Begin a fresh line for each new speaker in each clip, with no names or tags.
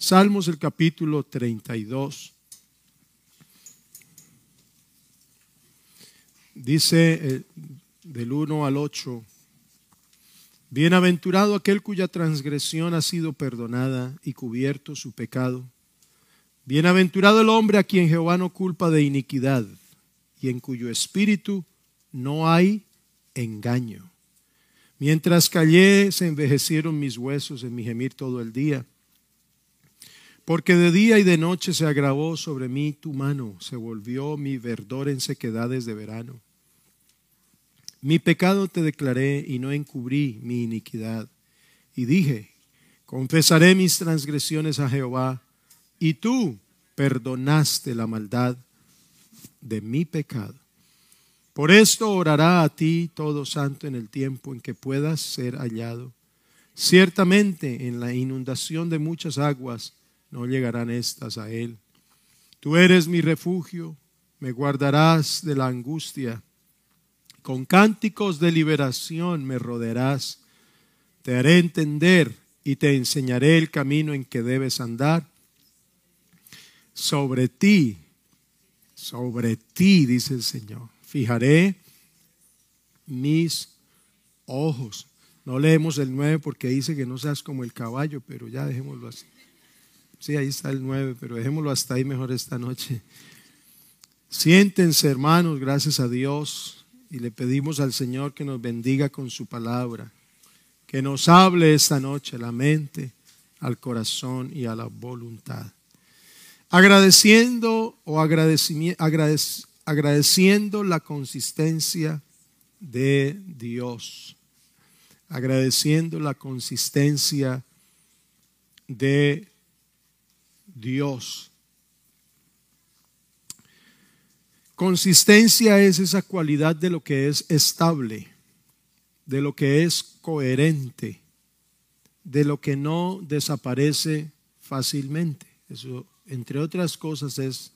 Salmos el capítulo 32. Dice eh, del 1 al 8, Bienaventurado aquel cuya transgresión ha sido perdonada y cubierto su pecado. Bienaventurado el hombre a quien Jehová no culpa de iniquidad y en cuyo espíritu no hay engaño. Mientras callé, se envejecieron mis huesos en mi gemir todo el día. Porque de día y de noche se agravó sobre mí tu mano, se volvió mi verdor en sequedades de verano. Mi pecado te declaré y no encubrí mi iniquidad. Y dije, confesaré mis transgresiones a Jehová, y tú perdonaste la maldad de mi pecado. Por esto orará a ti todo santo en el tiempo en que puedas ser hallado. Ciertamente en la inundación de muchas aguas no llegarán estas a él. Tú eres mi refugio, me guardarás de la angustia con cánticos de liberación me rodearás. Te haré entender y te enseñaré el camino en que debes andar. Sobre ti, sobre ti, dice el Señor, fijaré mis ojos. No leemos el 9 porque dice que no seas como el caballo, pero ya dejémoslo así. Sí, ahí está el 9, pero dejémoslo hasta ahí mejor esta noche. Siéntense, hermanos, gracias a Dios y le pedimos al Señor que nos bendiga con su palabra, que nos hable esta noche a la mente, al corazón y a la voluntad. Agradeciendo o agradeciendo la consistencia de Dios, agradeciendo la consistencia de Dios. Consistencia es esa cualidad de lo que es estable, de lo que es coherente, de lo que no desaparece fácilmente. Eso, entre otras cosas, es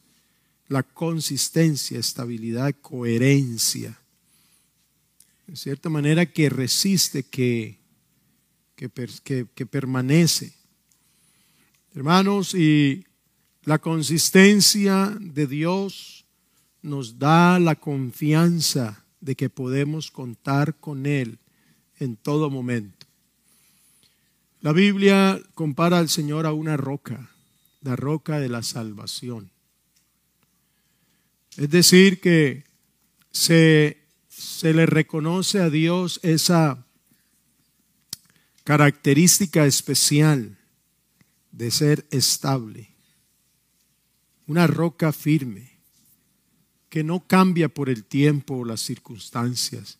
la consistencia, estabilidad, coherencia. De cierta manera que resiste, que, que, que permanece. Hermanos, y la consistencia de Dios nos da la confianza de que podemos contar con Él en todo momento. La Biblia compara al Señor a una roca, la roca de la salvación. Es decir, que se, se le reconoce a Dios esa característica especial de ser estable, una roca firme que no cambia por el tiempo o las circunstancias.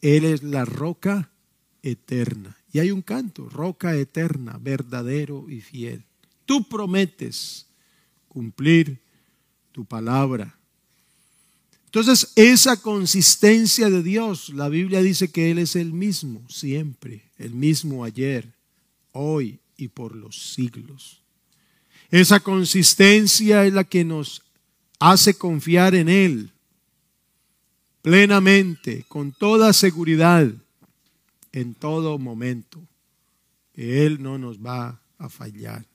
Él es la roca eterna. Y hay un canto, roca eterna, verdadero y fiel. Tú prometes cumplir tu palabra. Entonces, esa consistencia de Dios, la Biblia dice que Él es el mismo siempre, el mismo ayer, hoy y por los siglos. Esa consistencia es la que nos hace confiar en Él plenamente, con toda seguridad, en todo momento, que Él no nos va a fallar.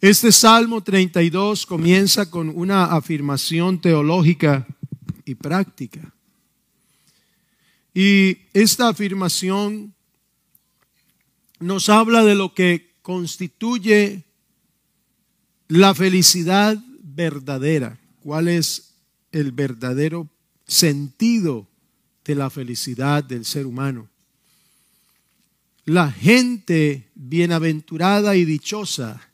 Este Salmo 32 comienza con una afirmación teológica y práctica. Y esta afirmación nos habla de lo que constituye la felicidad verdadera, cuál es el verdadero sentido de la felicidad del ser humano. La gente bienaventurada y dichosa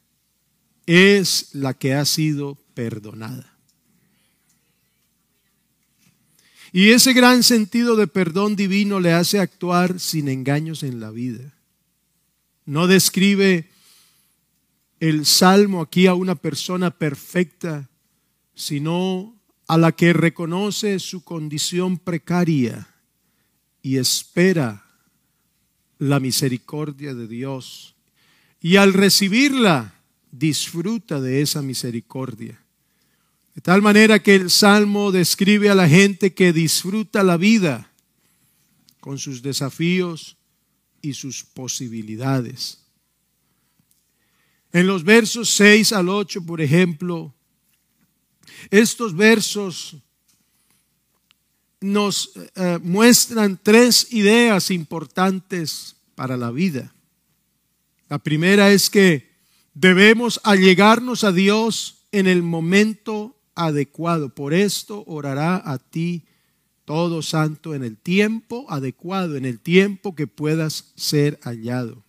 es la que ha sido perdonada. Y ese gran sentido de perdón divino le hace actuar sin engaños en la vida. No describe el salmo aquí a una persona perfecta, sino a la que reconoce su condición precaria y espera la misericordia de Dios. Y al recibirla, disfruta de esa misericordia. De tal manera que el Salmo describe a la gente que disfruta la vida con sus desafíos y sus posibilidades. En los versos 6 al 8, por ejemplo, estos versos nos eh, muestran tres ideas importantes para la vida. La primera es que debemos allegarnos a Dios en el momento adecuado. Por esto orará a ti todo santo en el tiempo adecuado, en el tiempo que puedas ser hallado.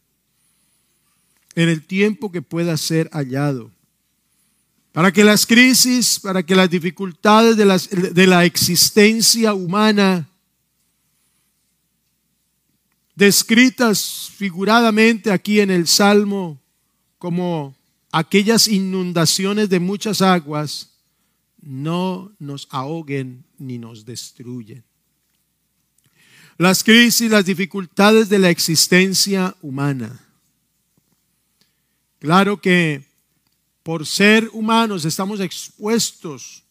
En el tiempo que puedas ser hallado. Para que las crisis, para que las dificultades de, de la existencia humana, descritas figuradamente aquí en el Salmo como aquellas inundaciones de muchas aguas, no nos ahoguen ni nos destruyen. Las crisis, las dificultades de la existencia humana. Claro que por ser humanos estamos expuestos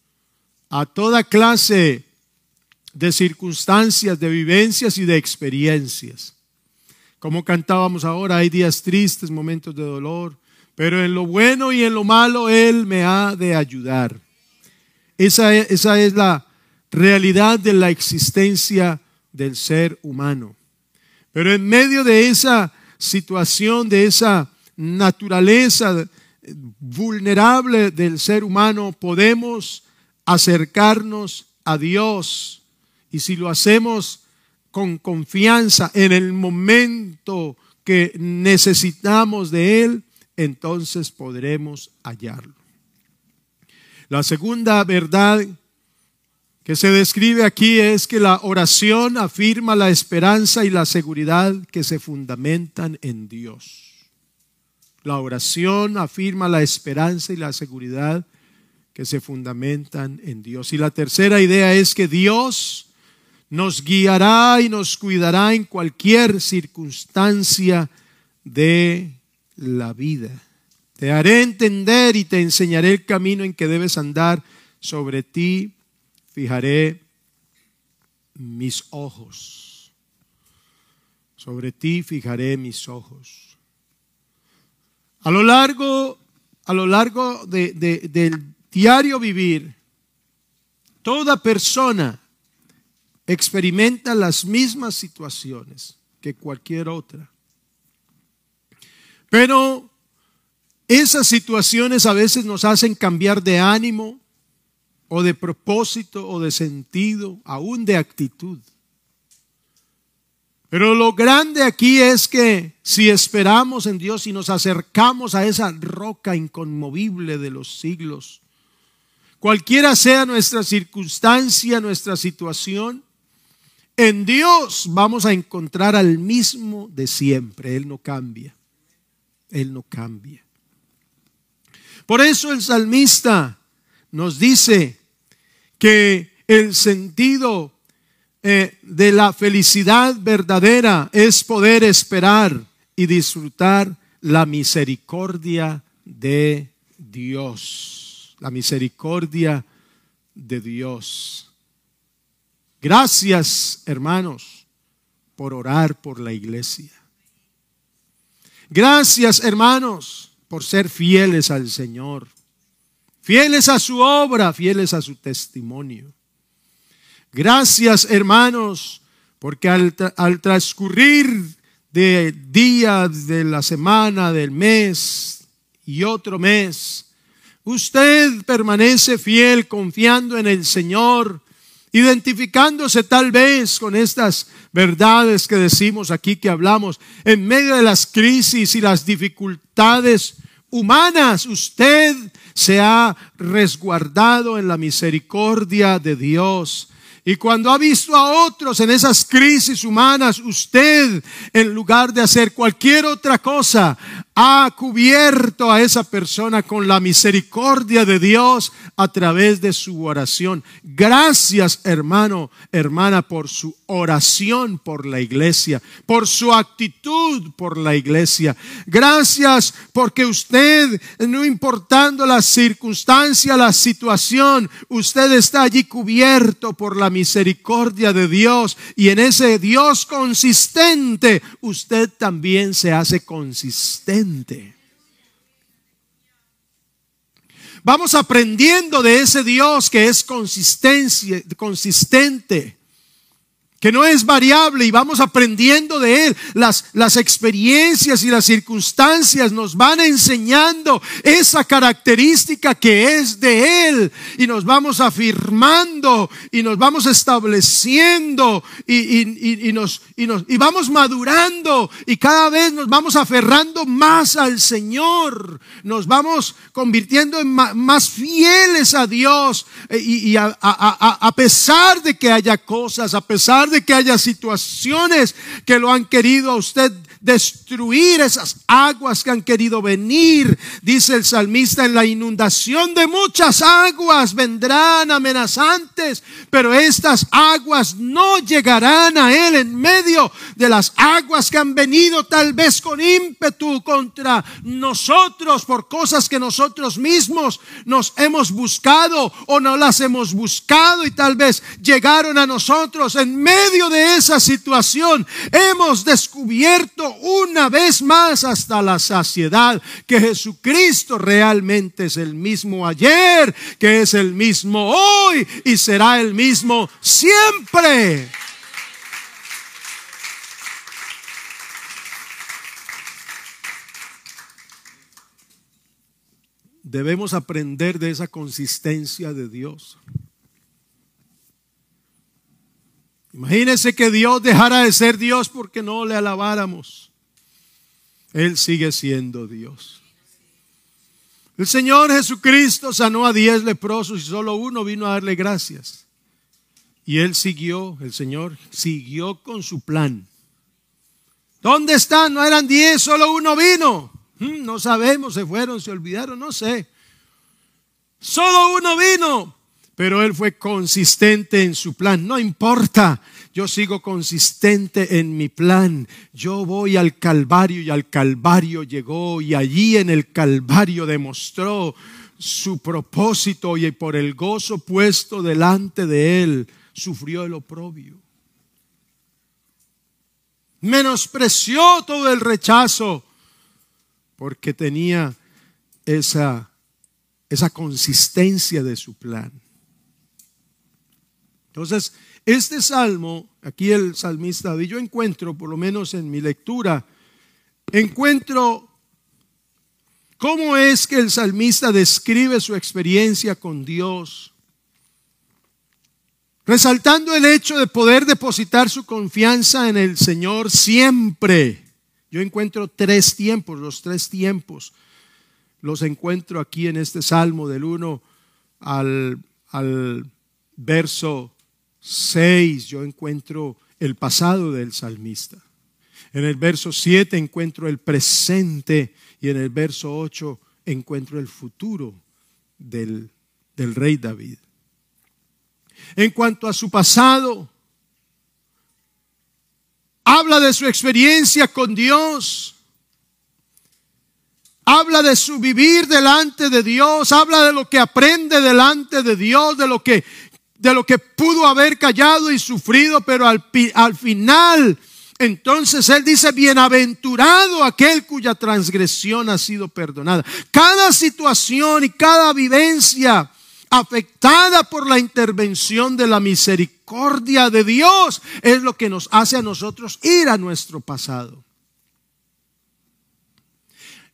a toda clase de circunstancias, de vivencias y de experiencias. Como cantábamos ahora, hay días tristes, momentos de dolor, pero en lo bueno y en lo malo Él me ha de ayudar. Esa es, esa es la realidad de la existencia del ser humano. Pero en medio de esa situación, de esa naturaleza vulnerable del ser humano, podemos acercarnos a Dios. Y si lo hacemos con confianza en el momento que necesitamos de Él, entonces podremos hallarlo. La segunda verdad que se describe aquí es que la oración afirma la esperanza y la seguridad que se fundamentan en Dios. La oración afirma la esperanza y la seguridad que se fundamentan en Dios. Y la tercera idea es que Dios nos guiará y nos cuidará en cualquier circunstancia de la vida. Te haré entender y te enseñaré el camino en que debes andar. Sobre ti fijaré mis ojos. Sobre ti fijaré mis ojos. A lo largo, a lo largo del diario vivir, toda persona experimenta las mismas situaciones que cualquier otra. Pero esas situaciones a veces nos hacen cambiar de ánimo o de propósito o de sentido, aún de actitud. Pero lo grande aquí es que si esperamos en Dios y nos acercamos a esa roca inconmovible de los siglos, cualquiera sea nuestra circunstancia, nuestra situación, en Dios vamos a encontrar al mismo de siempre. Él no cambia. Él no cambia. Por eso el salmista nos dice que el sentido eh, de la felicidad verdadera es poder esperar y disfrutar la misericordia de Dios. La misericordia de Dios. Gracias, hermanos, por orar por la iglesia. Gracias, hermanos, por ser fieles al Señor. Fieles a su obra, fieles a su testimonio. Gracias, hermanos, porque al, transcurrir de días de la semana, del mes y otro mes, usted permanece fiel confiando en el Señor identificándose tal vez con estas verdades que decimos aquí, que hablamos, en medio de las crisis y las dificultades humanas, usted se ha resguardado en la misericordia de Dios. Y cuando ha visto a otros en esas crisis humanas, usted, en lugar de hacer cualquier otra cosa, ha cubierto a esa persona con la misericordia de Dios a través de su oración. Gracias, hermano, hermana, por su oración por la iglesia, por su actitud por la iglesia. Gracias porque usted, no importando la circunstancia, la situación, usted está allí cubierto por la misericordia de Dios y en ese Dios consistente, usted también se hace consistente. Vamos aprendiendo de ese Dios que es consistente, que no es variable y vamos aprendiendo de Él. Las, las experiencias y las circunstancias nos van enseñando esa característica que es de Él y nos vamos afirmando y nos vamos estableciendo y, y, y, nos, y, nos, y vamos madurando y cada vez nos vamos aferrando más al Señor, nos vamos convirtiendo en más, fieles a Dios eh, y, a, a, a pesar de que haya cosas, a pesar de que haya situaciones que lo han querido a usted destruir esas aguas que han querido venir. Dice el salmista, en la inundación de muchas aguas vendrán amenazantes, pero estas aguas no llegarán a él en medio de las aguas que han venido tal vez con ímpetu contra nosotros por cosas que nosotros mismos nos hemos buscado o no las hemos buscado y tal vez llegaron a nosotros en medio de esa situación. Hemos descubierto una vez más hasta la saciedad que Jesucristo realmente es el mismo ayer, que es el mismo hoy y será el mismo siempre. Debemos aprender de esa consistencia de Dios. Imagínese que Dios dejara de ser Dios porque no le alabáramos. Él sigue siendo Dios. El Señor Jesucristo sanó a diez leprosos y solo uno vino a darle gracias. Y Él siguió, el Señor siguió con su plan. ¿Dónde están? No eran diez, solo uno vino. Hmm, no sabemos, se fueron, se olvidaron, no sé. Solo uno vino, pero Él fue consistente en su plan. No importa yo sigo consistente en mi plan. Yo voy al Calvario y al Calvario llegó y allí en el Calvario demostró su propósito y por el gozo puesto delante de él sufrió el oprobio. Menospreció todo el rechazo porque tenía esa, esa consistencia de su plan. Entonces, este salmo, aquí el salmista yo encuentro, por lo menos en mi lectura, encuentro cómo es que el salmista describe su experiencia con Dios, resaltando el hecho de poder depositar su confianza en el Señor siempre. Yo encuentro tres tiempos, los tres tiempos, los encuentro aquí en este salmo del 1 al, al verso 6 yo encuentro el pasado del salmista. En el verso 7 encuentro el presente y en el verso 8 encuentro el futuro del, del rey David. En cuanto a su pasado, habla de su experiencia con Dios, habla de su vivir delante de Dios, habla de lo que aprende delante de Dios, de lo que de lo que pudo haber callado y sufrido, pero al, al final, entonces él dice, bienaventurado aquel cuya transgresión ha sido perdonada. Cada situación y cada vivencia afectada por la intervención de la misericordia de Dios es lo que nos hace a nosotros ir a nuestro pasado.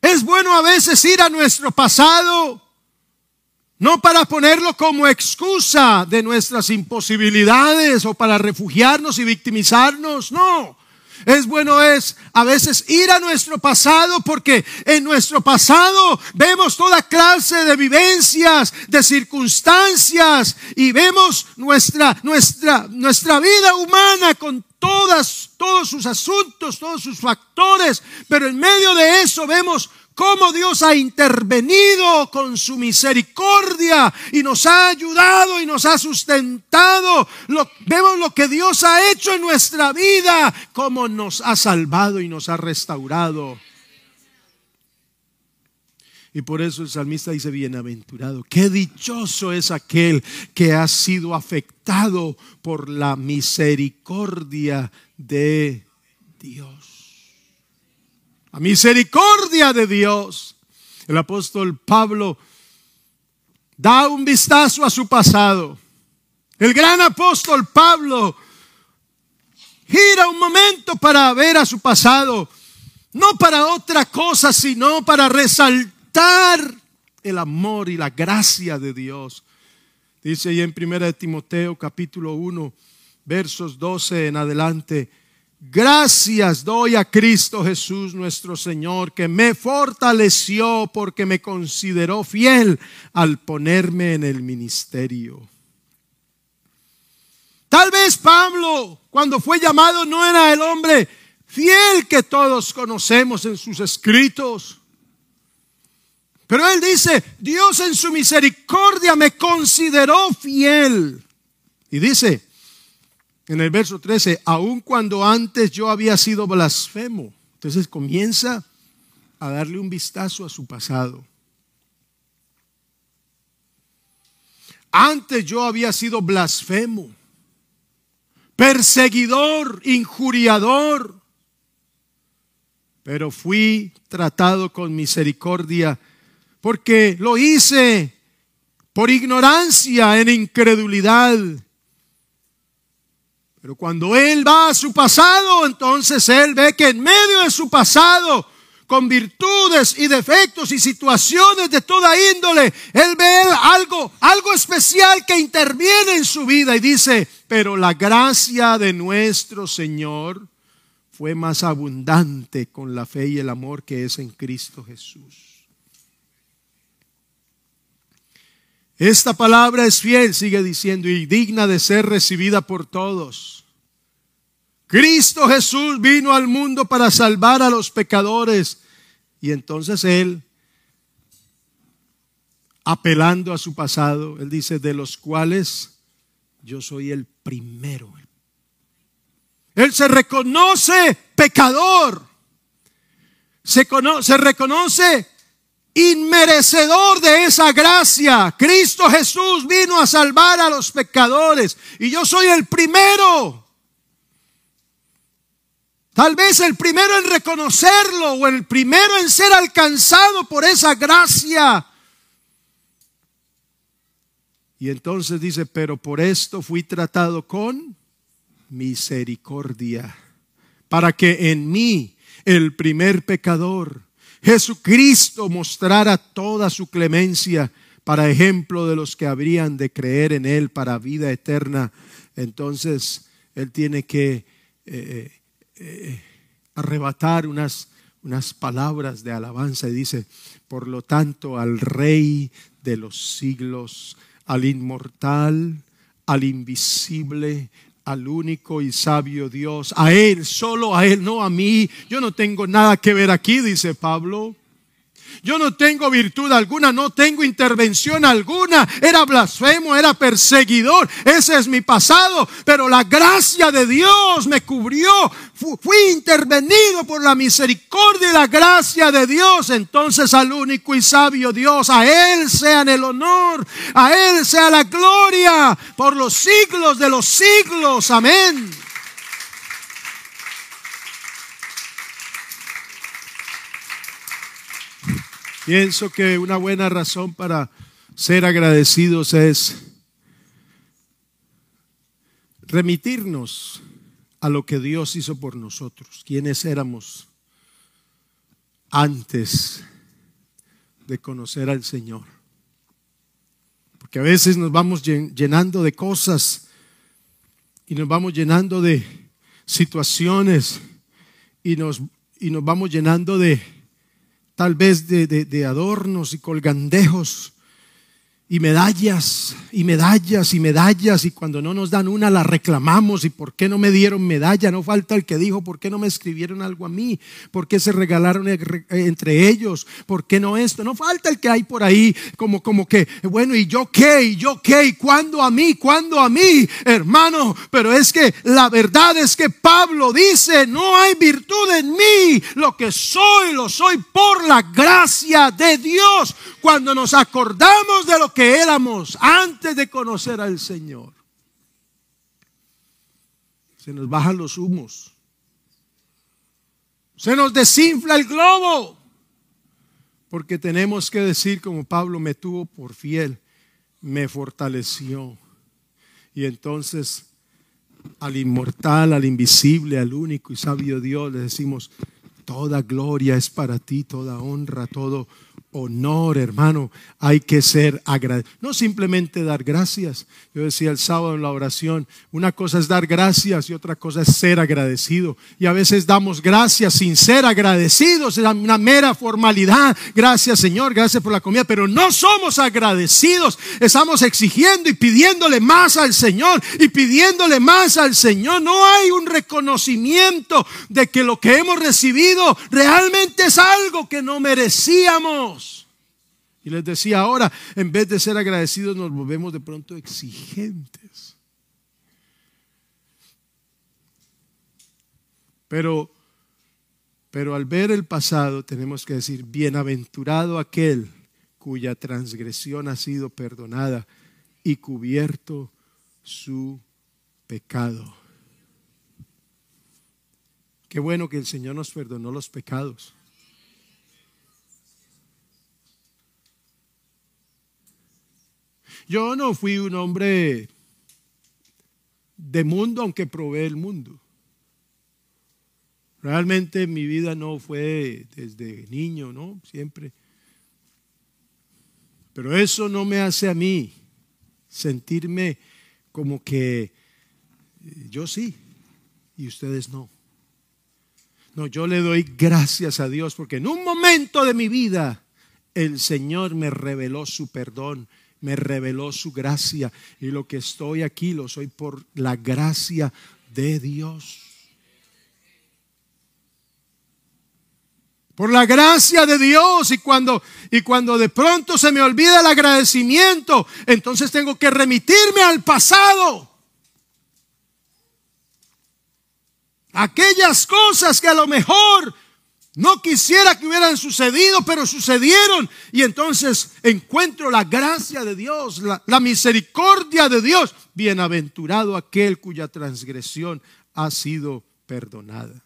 Es bueno a veces ir a nuestro pasado no para ponerlo como excusa de nuestras imposibilidades o para refugiarnos y victimizarnos, no. Es bueno es a veces ir a nuestro pasado porque en nuestro pasado vemos toda clase de vivencias, de circunstancias y vemos nuestra nuestra nuestra vida humana con todas todos sus asuntos, todos sus factores, pero en medio de eso vemos cómo Dios ha intervenido con su misericordia y nos ha ayudado y nos ha sustentado. vemos lo que Dios ha hecho en nuestra vida, cómo nos ha salvado y nos ha restaurado. Y por eso el salmista dice, bienaventurado, qué dichoso es aquel que ha sido afectado por la misericordia de Dios misericordia de Dios. El apóstol Pablo da un vistazo a su pasado. El gran apóstol Pablo gira un momento para ver a su pasado, no para otra cosa, sino para resaltar el amor y la gracia de Dios. Dice ahí en 1 Timoteo capítulo 1, versos 12 en adelante, Gracias doy a Cristo Jesús nuestro Señor, que me fortaleció porque me consideró fiel al ponerme en el ministerio. Tal vez Pablo, cuando fue llamado, no era el hombre fiel que todos conocemos en sus escritos. Pero él dice, Dios en su misericordia me consideró fiel. Y dice en el verso 13, aun cuando antes yo había sido blasfemo. Entonces comienza a darle un vistazo a su pasado. Antes yo había sido blasfemo perseguidor, injuriador, pero fui tratado con misericordia porque lo hice por ignorancia, en incredulidad. Pero cuando él va a su pasado, entonces él ve que en medio de su pasado con virtudes y defectos y situaciones de toda índole. Él ve algo, algo especial que interviene en su vida y dice, pero la gracia de nuestro Señor fue más abundante con la fe y el amor que es en Cristo Jesús. Esta palabra es fiel, sigue diciendo, y digna de ser recibida por todos. Cristo Jesús vino al mundo para salvar a los pecadores. Y entonces Él, apelando a su pasado, Él dice, de los cuales yo soy el primero. Él se reconoce pecador. Se, se reconoce inmerecedor de esa gracia. Cristo Jesús vino a salvar a los pecadores y yo soy el primero. Tal vez el primero en reconocerlo o el primero en ser alcanzado por esa gracia. Y entonces dice, pero por esto fui tratado con misericordia, para que en mí, el primer pecador, Jesucristo mostrara toda su clemencia para ejemplo de los que habrían de creer en Él para vida eterna. Entonces, Él tiene que eh, eh, arrebatar unas, unas palabras de alabanza y dice, por lo tanto, al Rey de los siglos, al inmortal, al invisible, al único y sabio Dios, a Él, solo a Él, no a mí. Yo no tengo nada que ver aquí, dice Pablo. Yo no tengo virtud alguna, no tengo intervención alguna. Era blasfemo, era perseguidor. Ese es mi pasado. Pero la gracia de Dios me cubrió. Fui intervenido por la misericordia y la gracia de Dios. Entonces al único y sabio Dios, a Él sean el honor, a Él sea la gloria por los siglos de los siglos. Amén. Pienso que una buena razón para ser agradecidos es remitirnos a lo que Dios hizo por nosotros, quienes éramos antes de conocer al Señor. Porque a veces nos vamos llenando de cosas y nos vamos llenando de situaciones y nos, y nos vamos llenando de tal vez de, de, adornos y colgandejos y medallas y medallas y medallas y cuando no nos dan una la reclamamos y por qué no me dieron medalla, no falta el que dijo por qué no me escribieron algo a mí, por qué se regalaron entre ellos, por qué no esto, no falta el que hay por ahí como como que bueno y yo qué y yo qué y cuándo a mí, cuándo a mí, hermano, pero es que la verdad es que Pablo dice, no hay virtud en mí, lo que soy lo soy por la gracia de Dios. Cuando nos acordamos de lo que éramos antes de conocer al Señor. Se nos bajan los humos. Se nos desinfla el globo. Porque tenemos que decir como Pablo me tuvo por fiel me fortaleció. Y entonces al inmortal, al invisible, al único y sabio Dios le decimos, toda gloria es para ti, toda honra, todo honor, hermano. Hay que ser agradecido. No simplemente dar gracias. Yo decía el sábado en la oración, una cosa es dar gracias y otra cosa es ser agradecido. Y a veces damos gracias sin ser agradecidos. Es una mera formalidad. Gracias Señor, gracias por la comida. Pero no somos agradecidos. Estamos exigiendo y pidiéndole más al Señor y pidiéndole más al Señor. No hay un reconocimiento de que lo que hemos recibido realmente es algo que no merecíamos. Y les decía ahora, en vez de ser agradecidos, nos volvemos de pronto exigentes. Pero, pero al ver el pasado tenemos que decir, bienaventurado aquel cuya transgresión ha sido perdonada y cubierto su pecado. Qué bueno que el Señor nos perdonó los pecados. Yo no fui un hombre de mundo, aunque probé el mundo. Realmente mi vida no fue desde niño, ¿no? Siempre. Pero eso no me hace a mí sentirme como que eh, yo sí y ustedes no. No, yo le doy gracias a Dios porque en un momento de mi vida el Señor me reveló su perdón me reveló su gracia y lo que estoy aquí lo soy por la gracia de Dios. Por la gracia de Dios y cuando y cuando de pronto se me olvida el agradecimiento, entonces tengo que remitirme al pasado. Aquellas cosas que a lo mejor no quisiera que hubieran sucedido, pero sucedieron. Y entonces encuentro la gracia de Dios, la, misericordia de Dios. Bienaventurado aquel cuya transgresión ha sido perdonada.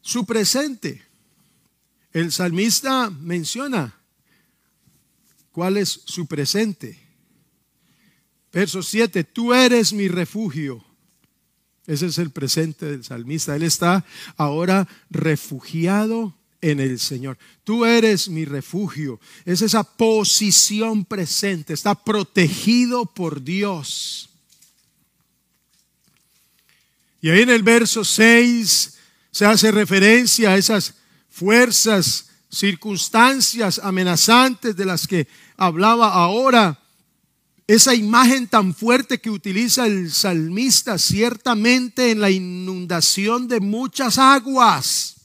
Su presente. El salmista menciona cuál es su presente. Verso 7, tú eres mi refugio ese es el presente del salmista. Él está ahora refugiado en el Señor. Tú eres mi refugio. Es esa posición presente. Está protegido por Dios. Y ahí en el verso 6 se hace referencia a esas fuerzas, circunstancias amenazantes de las que hablaba ahora esa imagen tan fuerte que utiliza el salmista ciertamente en la inundación de muchas aguas.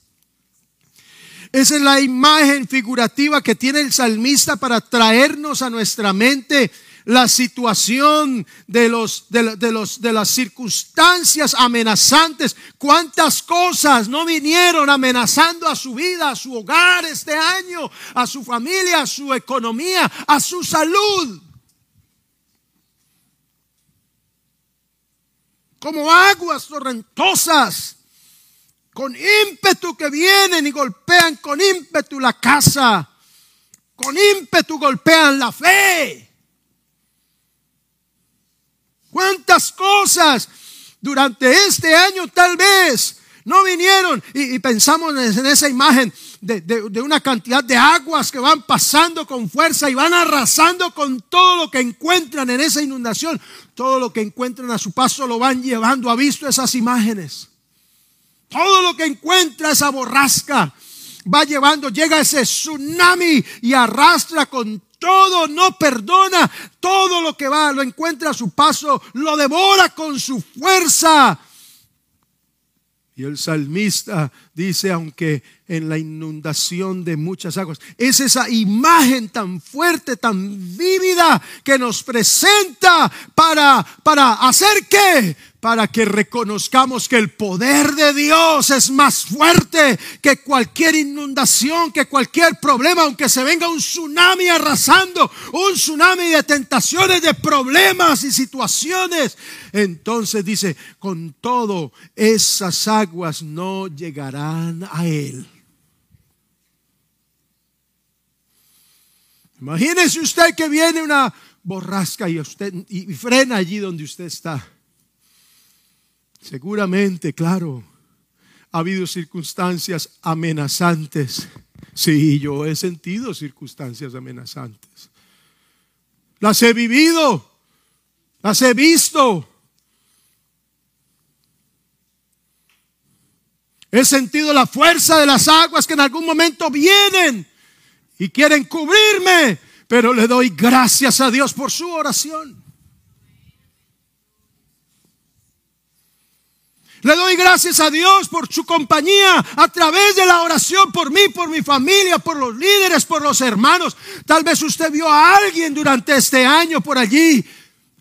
Esa es la imagen figurativa que tiene el salmista para traernos a nuestra mente la situación de, los, de, los, de las circunstancias amenazantes. ¿Cuántas cosas no vinieron amenazando a su vida, a su hogar este año, a su familia, a su economía, a su salud? Como aguas torrentosas, con ímpetu que vienen y golpean con ímpetu la casa, con ímpetu golpean la fe. ¿Cuántas cosas durante este año tal vez no vinieron? Y, pensamos en esa imagen de, de, una cantidad de aguas que van pasando con fuerza y van arrasando con todo lo que encuentran en esa inundación. Todo lo que encuentran a su paso lo van llevando. ¿Ha visto esas imágenes? Todo lo que encuentra esa borrasca va llevando, llega ese tsunami y arrastra con todo, no perdona, todo lo que va, lo encuentra a su paso, lo devora con su fuerza. Y el salmista dice, aunque en la inundación de muchas aguas, es esa imagen tan fuerte, tan vívida que nos presenta para, para hacer qué? Para que reconozcamos que el poder de Dios es más fuerte que cualquier inundación, que cualquier problema, aunque se venga un tsunami arrasando, un tsunami de tentaciones, de problemas y situaciones. Entonces dice, con todo esas aguas no llegarán a Él. Imagínese usted que viene una borrasca y usted y frena allí donde usted está. Seguramente, claro, ha habido circunstancias amenazantes. Sí, yo he sentido circunstancias amenazantes. Las he vivido, las he visto. He sentido la fuerza de las aguas que en algún momento vienen y quieren cubrirme, pero le doy gracias a Dios por su oración. Le doy gracias a Dios por su compañía a través de la oración por mí, por mi familia, por los líderes, por los hermanos. Tal vez usted vio a alguien durante este año por allí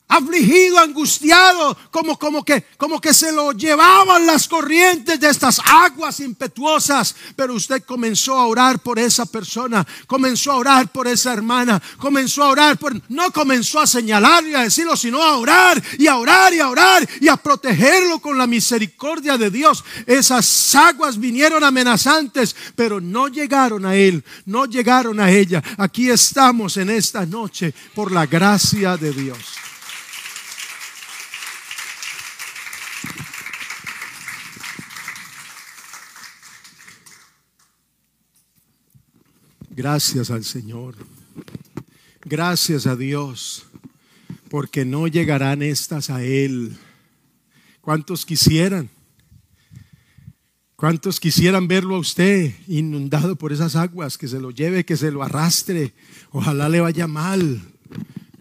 afligido, angustiado, como, como, que, como que se lo llevaban las corrientes de estas aguas impetuosas. Pero usted comenzó a orar por esa persona, comenzó a orar por esa hermana, comenzó a orar por, no comenzó a señalar y a decirlo, sino a orar y a orar y a orar y a protegerlo con la misericordia de Dios. Esas aguas vinieron amenazantes, pero no llegaron a él, no llegaron a ella. Aquí estamos en esta noche por la gracia de Dios. Gracias al Señor. Gracias a Dios, porque no llegarán estas a Él. ¿Cuántos quisieran? ¿Cuántos quisieran verlo a usted inundado por esas aguas? Que se lo lleve, que se lo arrastre. Ojalá le vaya mal.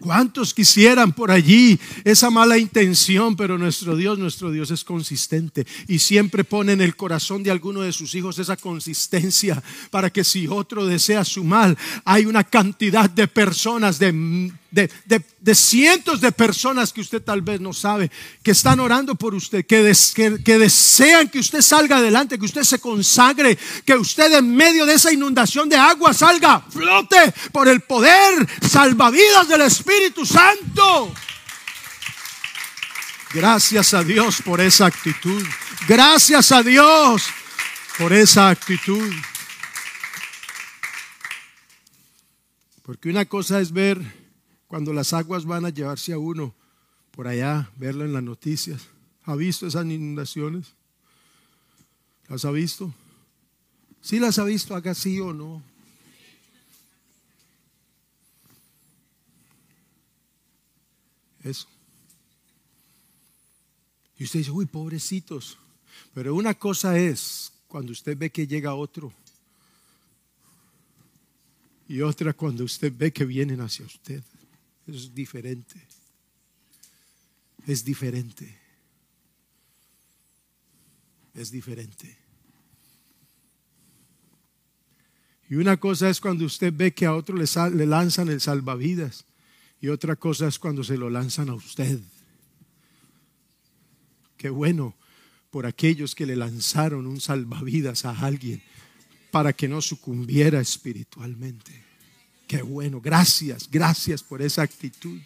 ¿Cuántos quisieran por allí esa mala intención? Pero nuestro Dios, nuestro Dios es consistente y siempre pone en el corazón de alguno de sus hijos esa consistencia para que si otro desea su mal, hay una cantidad de personas, de de, cientos de personas que usted tal vez no sabe, que están orando por usted, que, que, desean que usted salga adelante, que usted se consagre, que usted en medio de esa inundación de agua salga, flote por el poder salvavidas del Espíritu Santo. Gracias a Dios por esa actitud. Gracias a Dios por esa actitud. Porque una cosa es ver cuando las aguas van a llevarse a uno por allá, verlo en las noticias. ¿Ha visto esas inundaciones? ¿Las ha visto? Si las ha visto, haga sí o no. Eso. Y usted dice, uy, pobrecitos. Pero una cosa es cuando usted ve que llega otro. Y otra cuando usted ve que vienen hacia usted. Es diferente. Es diferente. Es diferente. Y una cosa es cuando usted ve que a otro le, le, lanzan el salvavidas y otra cosa es cuando se lo lanzan a usted. Qué bueno por aquellos que le lanzaron un salvavidas a alguien para que no sucumbiera espiritualmente. Qué bueno, gracias, gracias por esa actitud.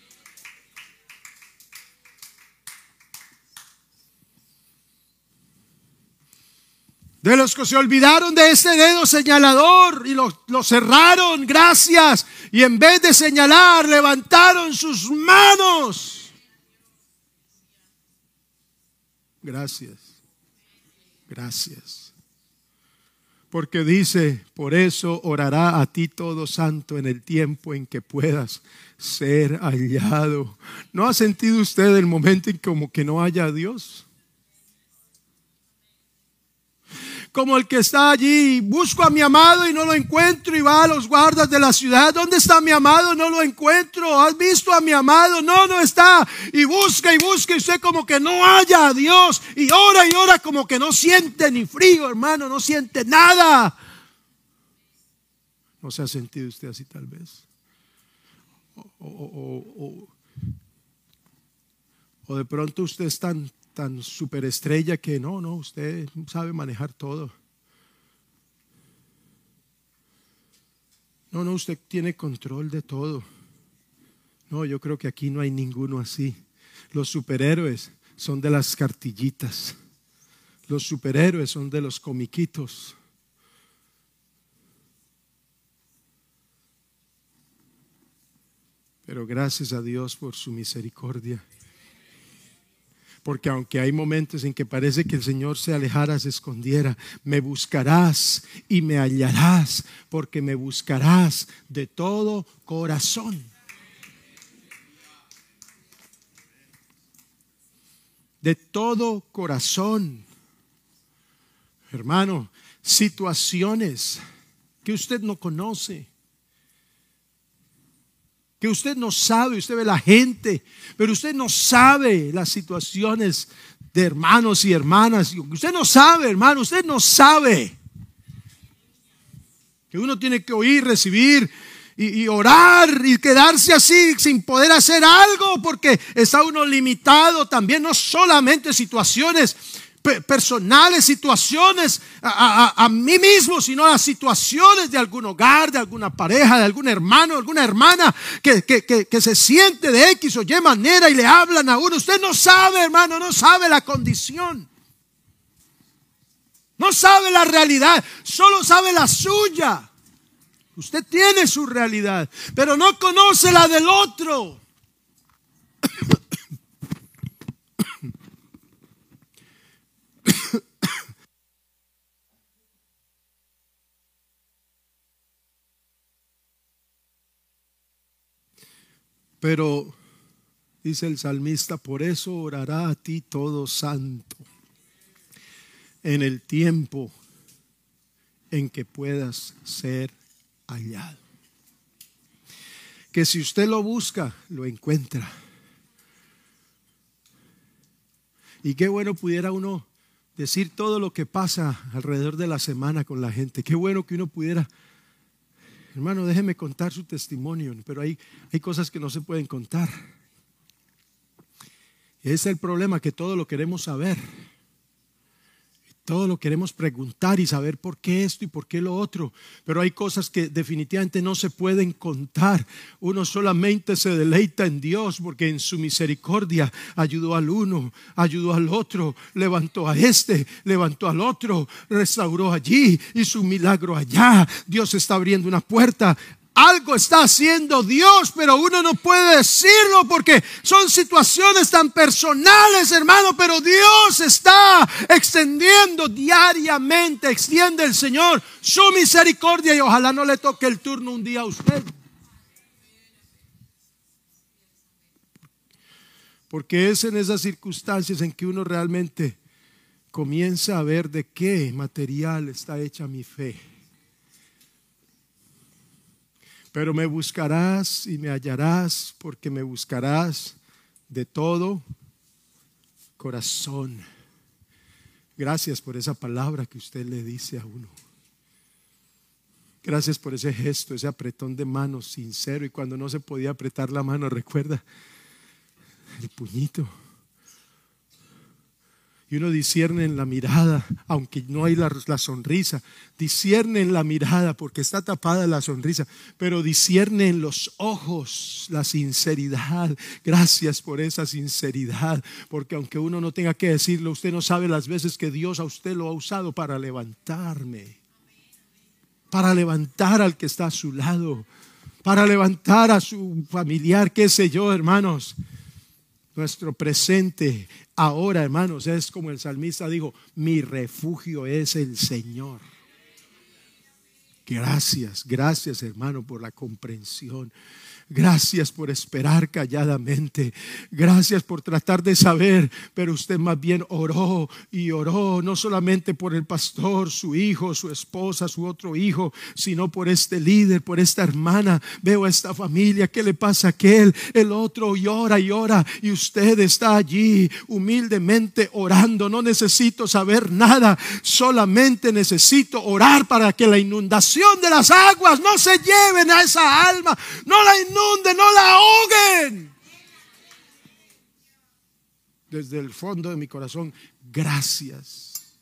De los que se olvidaron de ese dedo señalador y lo, lo, cerraron, gracias. Y en vez de señalar, levantaron sus manos. Gracias. Gracias porque dice, por eso orará a ti todo santo en el tiempo en que puedas ser hallado. ¿No ha sentido usted el momento en como que no haya Dios? Como el que está allí, busco a mi amado y no lo encuentro y va a los guardas de la ciudad, ¿dónde está mi amado? No lo encuentro, ¿has visto a mi amado? No, no está. Y busca y busca y usted como que no haya a Dios y ora y ora como que no siente ni frío, hermano, no siente nada. ¿No se ha sentido usted así tal vez? O, o de pronto usted es tan tan superestrella que no, no, usted sabe manejar todo. No, no, usted tiene control de todo. No, yo creo que aquí no hay ninguno así. Los superhéroes son de las cartillitas. Los superhéroes son de los comiquitos. Pero gracias a Dios por su misericordia. Porque aunque hay momentos en que parece que el Señor se alejara, se escondiera, me buscarás y me hallarás, porque me buscarás de todo corazón. De todo corazón. Hermano, situaciones que usted no conoce, que usted no sabe, usted ve la gente, pero usted no sabe las situaciones de hermanos y hermanas. Usted no sabe, hermano, usted no sabe. Que uno tiene que oír, recibir y, orar y quedarse así sin poder hacer algo porque está uno limitado también, no solamente situaciones personales, situaciones a, mí mismo, sino las situaciones de algún hogar, de alguna pareja, de algún hermano, alguna hermana que, que, se siente de X o Y manera y le hablan a uno. Usted no sabe, hermano, no sabe la condición. No sabe la realidad, solo sabe la suya. Usted tiene su realidad, pero no conoce la del otro. Pero dice el salmista, por eso orará a ti todo santo en el tiempo en que puedas ser hallado. Que si usted lo busca, lo encuentra. Y qué bueno pudiera uno decir todo lo que pasa alrededor de la semana con la gente. Qué bueno que uno pudiera Hermano, déjeme contar su testimonio, pero hay, hay cosas que no se pueden contar. Es el problema, que todo lo queremos saber. Todo lo queremos preguntar y saber por qué esto y por qué lo otro. Pero hay cosas que definitivamente no se pueden contar. Uno solamente se deleita en Dios porque en su misericordia ayudó al uno, ayudó al otro, levantó a este, levantó al otro, restauró allí, hizo un milagro allá. Dios está abriendo una puerta algo está haciendo Dios, pero uno no puede decirlo porque son situaciones tan personales, hermano, pero Dios está extendiendo diariamente, extiende el Señor su misericordia y ojalá no le toque el turno un día a usted. Porque es en esas circunstancias en que uno realmente comienza a ver de qué material está hecha mi fe. Pero me buscarás y me hallarás porque me buscarás de todo corazón. Gracias por esa palabra que usted le dice a uno. Gracias por ese gesto, ese apretón de manos sincero. Y cuando no se podía apretar la mano, recuerda el puñito. Y uno discierne en la mirada, aunque no hay la, sonrisa, discierne en la mirada porque está tapada la sonrisa, pero discierne en los ojos la sinceridad. Gracias por esa sinceridad, porque aunque uno no tenga que decirlo, usted no sabe las veces que Dios a usted lo ha usado para levantarme, para levantar al que está a su lado, para levantar a su familiar, qué sé yo, hermanos. Nuestro presente ahora, hermanos, es como el salmista dijo, mi refugio es el Señor. Gracias, gracias hermano por la comprensión. Gracias por esperar calladamente. Gracias por tratar de saber, pero usted más bien oró y oró, no solamente por el pastor, su hijo, su esposa, su otro hijo, sino por este líder, por esta hermana. Veo a esta familia, ¿qué le pasa a aquel? El otro llora y ora y usted está allí humildemente orando. No necesito saber nada, solamente necesito orar para que la inundación de las aguas no se lleven a esa alma, no la inunden no la ahoguen. Desde el fondo de mi corazón, gracias.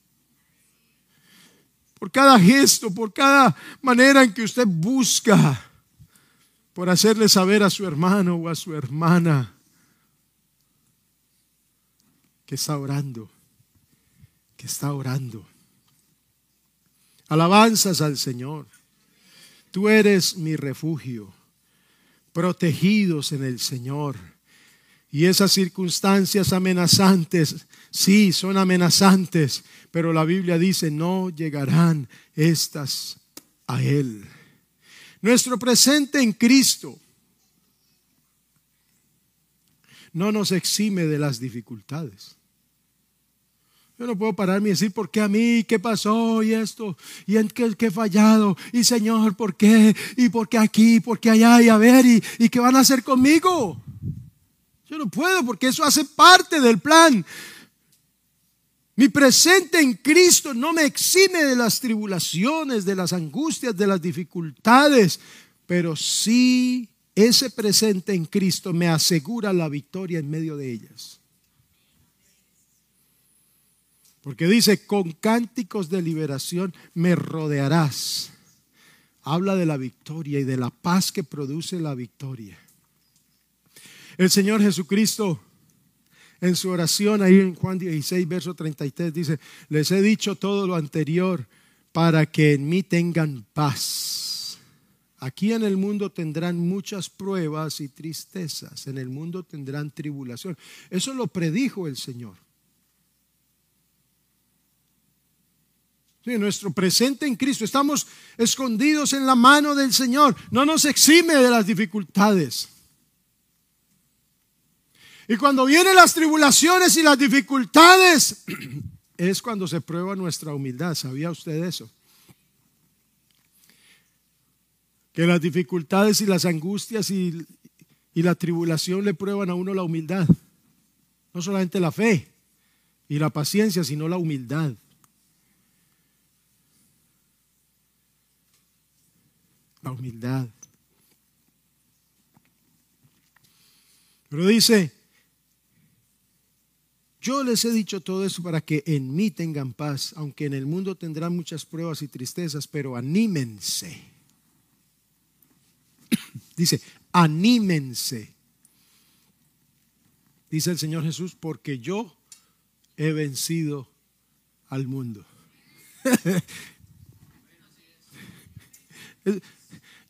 Por cada gesto, por cada manera en que usted busca por hacerle saber a su hermano o a su hermana que está orando, que está orando. Alabanzas al Señor. Tú eres mi refugio protegidos en el Señor. Y esas circunstancias amenazantes, sí, son amenazantes, pero la Biblia dice, no llegarán estas a Él. Nuestro presente en Cristo no nos exime de las dificultades. Yo no puedo pararme y decir, ¿por qué a mí? ¿Qué pasó? Y esto, y en qué, he fallado. Y Señor, ¿por qué? ¿Y por qué aquí? ¿Por qué allá? Y a ver, ¿y, y qué van a hacer conmigo? Yo no puedo porque eso hace parte del plan. Mi presente en Cristo no me exime de las tribulaciones, de las angustias, de las dificultades, pero sí ese presente en Cristo me asegura la victoria en medio de ellas. Porque dice, con cánticos de liberación me rodearás. Habla de la victoria y de la paz que produce la victoria. El Señor Jesucristo en su oración ahí en Juan 16, verso 33 dice, les he dicho todo lo anterior para que en mí tengan paz. Aquí en el mundo tendrán muchas pruebas y tristezas, en el mundo tendrán tribulación. Eso lo predijo el Señor. Nuestro presente en Cristo. Estamos escondidos en la mano del Señor. No nos exime de las dificultades. Y cuando vienen las tribulaciones y las dificultades, es cuando se prueba nuestra humildad. ¿Sabía usted eso? Que las dificultades y las angustias y, la tribulación le prueban a uno la humildad. No solamente la fe y la paciencia, sino la humildad. La humildad. Pero dice, yo les he dicho todo eso para que en mí tengan paz, aunque en el mundo tendrán muchas pruebas y tristezas, pero anímense. Dice, anímense. Dice el Señor Jesús, porque yo he vencido al mundo.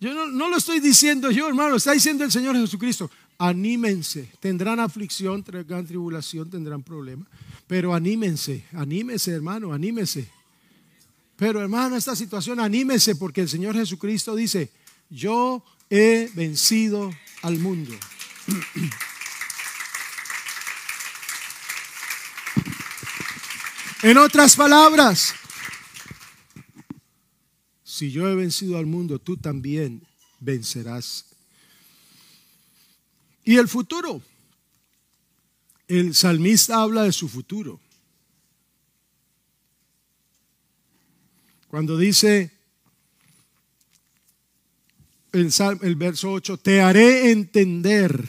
Yo no, lo estoy diciendo yo, hermano, está diciendo el Señor Jesucristo. Anímense, tendrán aflicción, tendrán tribulación, tendrán problemas, pero anímense, anímense, hermano, anímense. Pero hermano, esta situación anímense porque el Señor Jesucristo dice, yo he vencido al mundo. En otras palabras, si yo he vencido al mundo, tú también vencerás. Y el futuro. El salmista habla de su futuro. Cuando dice el, el verso 8, te haré entender,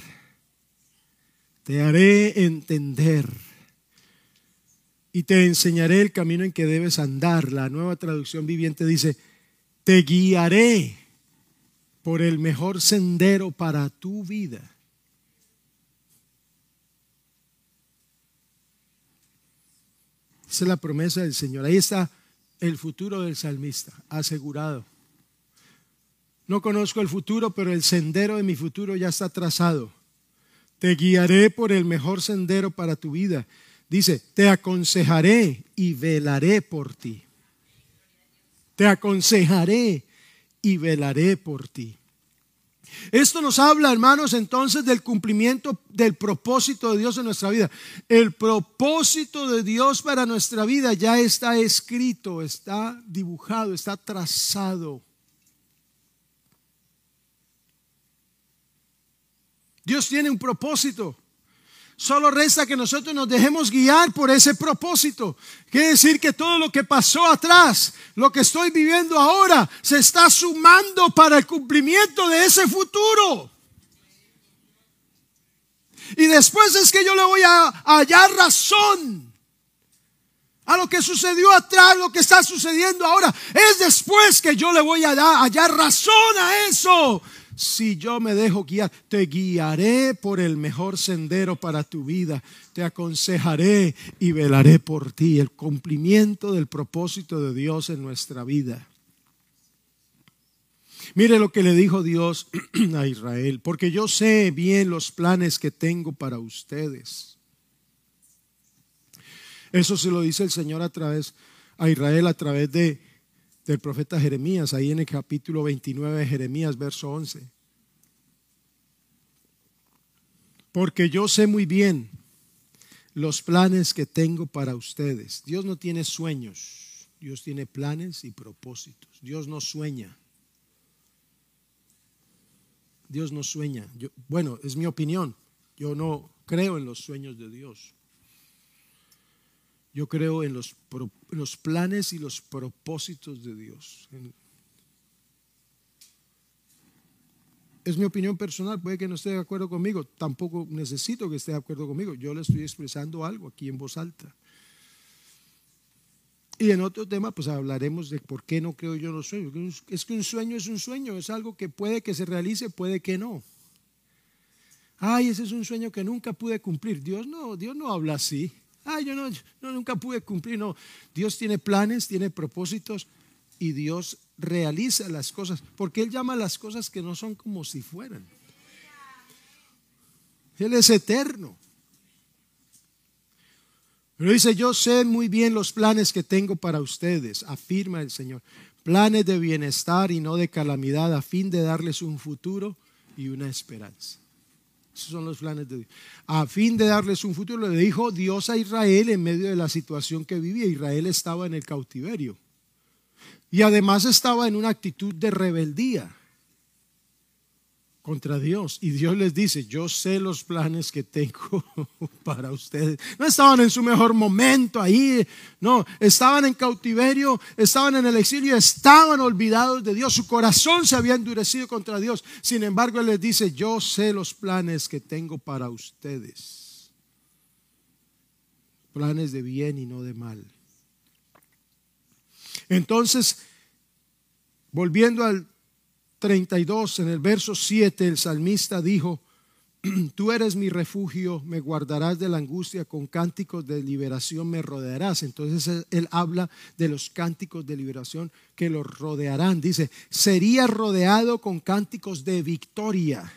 te haré entender y te enseñaré el camino en que debes andar. La nueva traducción viviente dice, te guiaré por el mejor sendero para tu vida. Esa es la promesa del Señor. Ahí está el futuro del salmista, asegurado. No conozco el futuro, pero el sendero de mi futuro ya está trazado. Te guiaré por el mejor sendero para tu vida. Dice, te aconsejaré y velaré por ti te aconsejaré y velaré por ti. Esto nos habla, hermanos, entonces del cumplimiento del propósito de Dios en nuestra vida. El propósito de Dios para nuestra vida ya está escrito, está dibujado, está trazado. Dios tiene un propósito. Solo resta que nosotros nos dejemos guiar por ese propósito. Quiere decir que todo lo que pasó atrás, lo que estoy viviendo ahora, se está sumando para el cumplimiento de ese futuro. Y después es que yo le voy a hallar razón a lo que sucedió atrás, lo que está sucediendo ahora. Es después que yo le voy a hallar razón a eso si yo me dejo guiar, te guiaré por el mejor sendero para tu vida, te aconsejaré y velaré por ti, el cumplimiento del propósito de Dios en nuestra vida. Mire lo que le dijo Dios a Israel, porque yo sé bien los planes que tengo para ustedes. Eso se lo dice el Señor a través a Israel a través de del profeta Jeremías, ahí en el capítulo 29 de Jeremías, verso 11. Porque yo sé muy bien los planes que tengo para ustedes. Dios no tiene sueños, Dios tiene planes y propósitos. Dios no sueña. Dios no sueña. bueno, es mi opinión. Yo no creo en los sueños de Dios. Yo creo en los, los planes y los propósitos de Dios. Es mi opinión personal, puede que no esté de acuerdo conmigo, tampoco necesito que esté de acuerdo conmigo, yo le estoy expresando algo aquí en voz alta. Y en otro tema, pues hablaremos de por qué no creo yo en los sueños. Es que un sueño es un sueño, es algo que puede que se realice, puede que no. Ay, ese es un sueño que nunca pude cumplir. Dios no, Dios no habla así. Ay, yo no, no nunca pude cumplir. No, Dios tiene planes, tiene propósitos y Dios realiza las cosas, porque Él llama las cosas que no son como si fueran. Él es eterno. Pero dice, yo sé muy bien los planes que tengo para ustedes, afirma el Señor. Planes de bienestar y no de calamidad, a fin de darles un futuro y una esperanza. Esos son los planes de Dios. A fin de darles un futuro, le dijo Dios a Israel en medio de la situación que vivía. Israel estaba en el cautiverio. Y además estaba en una actitud de rebeldía contra Dios. Y Dios les dice, yo sé los planes que tengo para ustedes. No estaban en su mejor momento ahí, no, estaban en cautiverio, estaban en el exilio, estaban olvidados de Dios. Su corazón se había endurecido contra Dios. Sin embargo, Él les dice, yo sé los planes que tengo para ustedes. Planes de bien y no de mal. Entonces, volviendo al 32, en el verso 7, el salmista dijo, tú eres mi refugio, me guardarás de la angustia, con cánticos de liberación me rodearás. Entonces él habla de los cánticos de liberación que lo rodearán. Dice, sería rodeado con cánticos de victoria.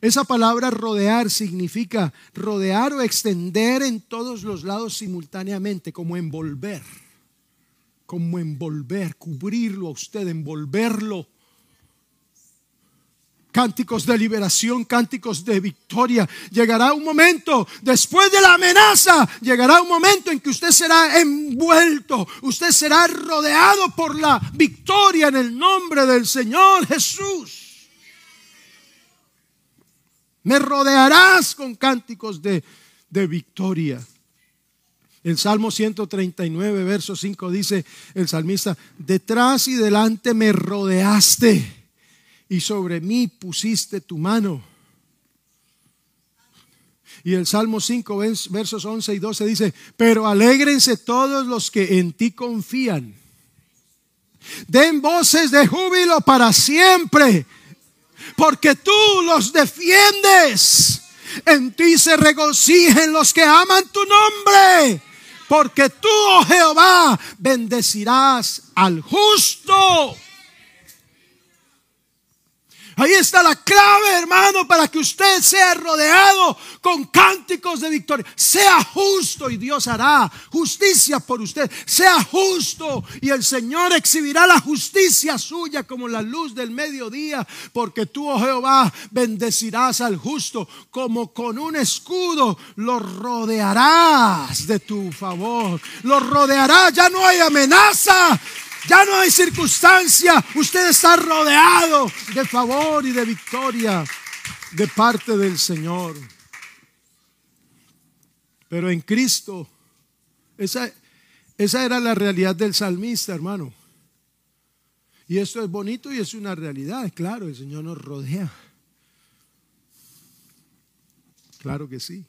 Esa palabra rodear significa rodear o extender en todos los lados simultáneamente, como envolver como envolver, cubrirlo a usted, envolverlo. Cánticos de liberación, cánticos de victoria. Llegará un momento, después de la amenaza, llegará un momento en que usted será envuelto, usted será rodeado por la victoria en el nombre del Señor Jesús. Me rodearás con cánticos de, de victoria. El Salmo 139, verso 5 dice el salmista, detrás y delante me rodeaste y sobre mí pusiste tu mano. Y el Salmo 5, versos 11 y 12 dice, pero alégrense todos los que en ti confían. Den voces de júbilo para siempre, porque tú los defiendes. En ti se regocijen los que aman tu nombre porque tú, oh Jehová, bendecirás al justo. Ahí está la clave, hermano, para que usted sea rodeado con cánticos de victoria. Sea justo y Dios hará justicia por usted. Sea justo y el Señor exhibirá la justicia suya como la luz del mediodía. Porque tú, oh Jehová, bendecirás al justo como con un escudo. Lo rodearás de tu favor. Lo rodearás. Ya no hay amenaza. Ya no hay circunstancia. Usted está rodeado de favor y de victoria de parte del Señor. Pero en Cristo, esa, esa era la realidad del salmista, hermano. Y esto es bonito y es una realidad. Claro, el Señor nos rodea. Claro que sí.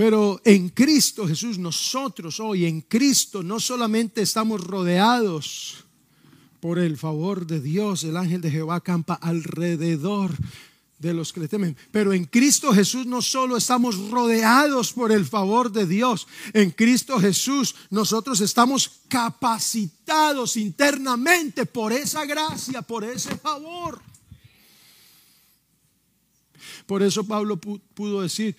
Pero en Cristo Jesús, nosotros hoy en Cristo no solamente estamos rodeados por el favor de Dios, el ángel de Jehová campa alrededor de los que le temen. Pero en Cristo Jesús no solo estamos rodeados por el favor de Dios, en Cristo Jesús nosotros estamos capacitados internamente por esa gracia, por ese favor. Por eso Pablo pudo decir,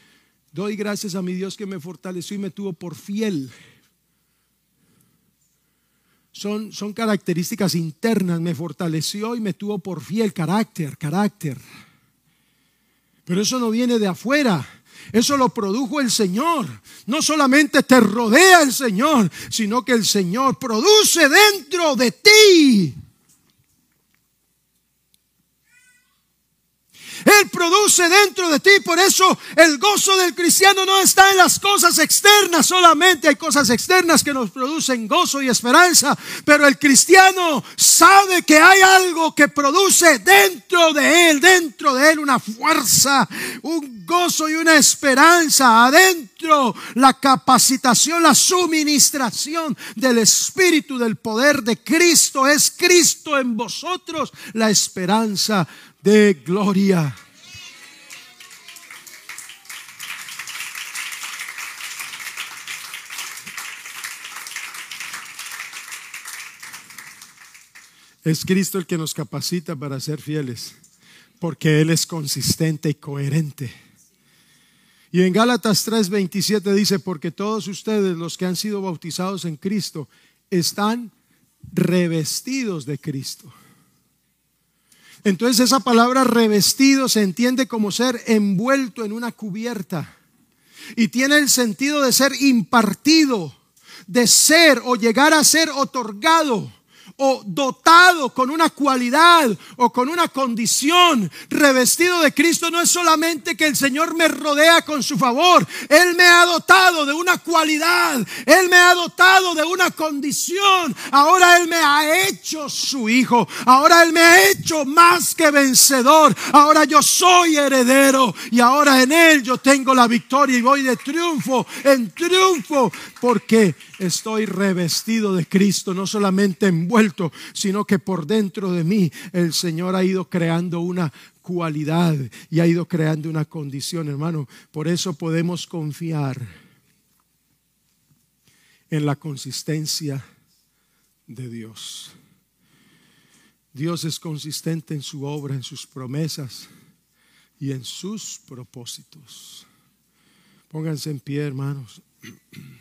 doy gracias a mi Dios que me fortaleció y me tuvo por fiel. Son, son características internas, me fortaleció y me tuvo por fiel, carácter, carácter. Pero eso no viene de afuera. Eso lo produjo el Señor. No solamente te rodea el Señor, sino que el Señor produce dentro de ti Él produce dentro de ti. Por eso el gozo del cristiano no está en las cosas externas solamente. Hay cosas externas que nos producen gozo y esperanza. Pero el cristiano sabe que hay algo que produce dentro de él, dentro de él una fuerza, un gozo y una esperanza. Adentro la capacitación, la suministración del Espíritu, del poder de Cristo. Es Cristo en vosotros la esperanza de gloria. Es Cristo el que nos capacita para ser fieles, porque Él es consistente y coherente. Y en Gálatas 3:27 dice, porque todos ustedes los que han sido bautizados en Cristo están revestidos de Cristo. Entonces esa palabra revestido se entiende como ser envuelto en una cubierta. Y tiene el sentido de ser impartido, de ser o llegar a ser otorgado o dotado con una cualidad o con una condición, revestido de Cristo, no es solamente que el Señor me rodea con su favor, Él me ha dotado de una cualidad, Él me ha dotado de una condición, ahora Él me ha hecho su hijo, ahora Él me ha hecho más que vencedor, ahora yo soy heredero y ahora en Él yo tengo la victoria y voy de triunfo en triunfo porque estoy revestido de Cristo, no solamente envuelto, sino que por dentro de mí el Señor ha ido creando una cualidad y ha ido creando una condición, hermano. Por eso podemos confiar en la consistencia de Dios. Dios es consistente en su obra, en sus promesas y en sus propósitos. Pónganse en pie, hermanos.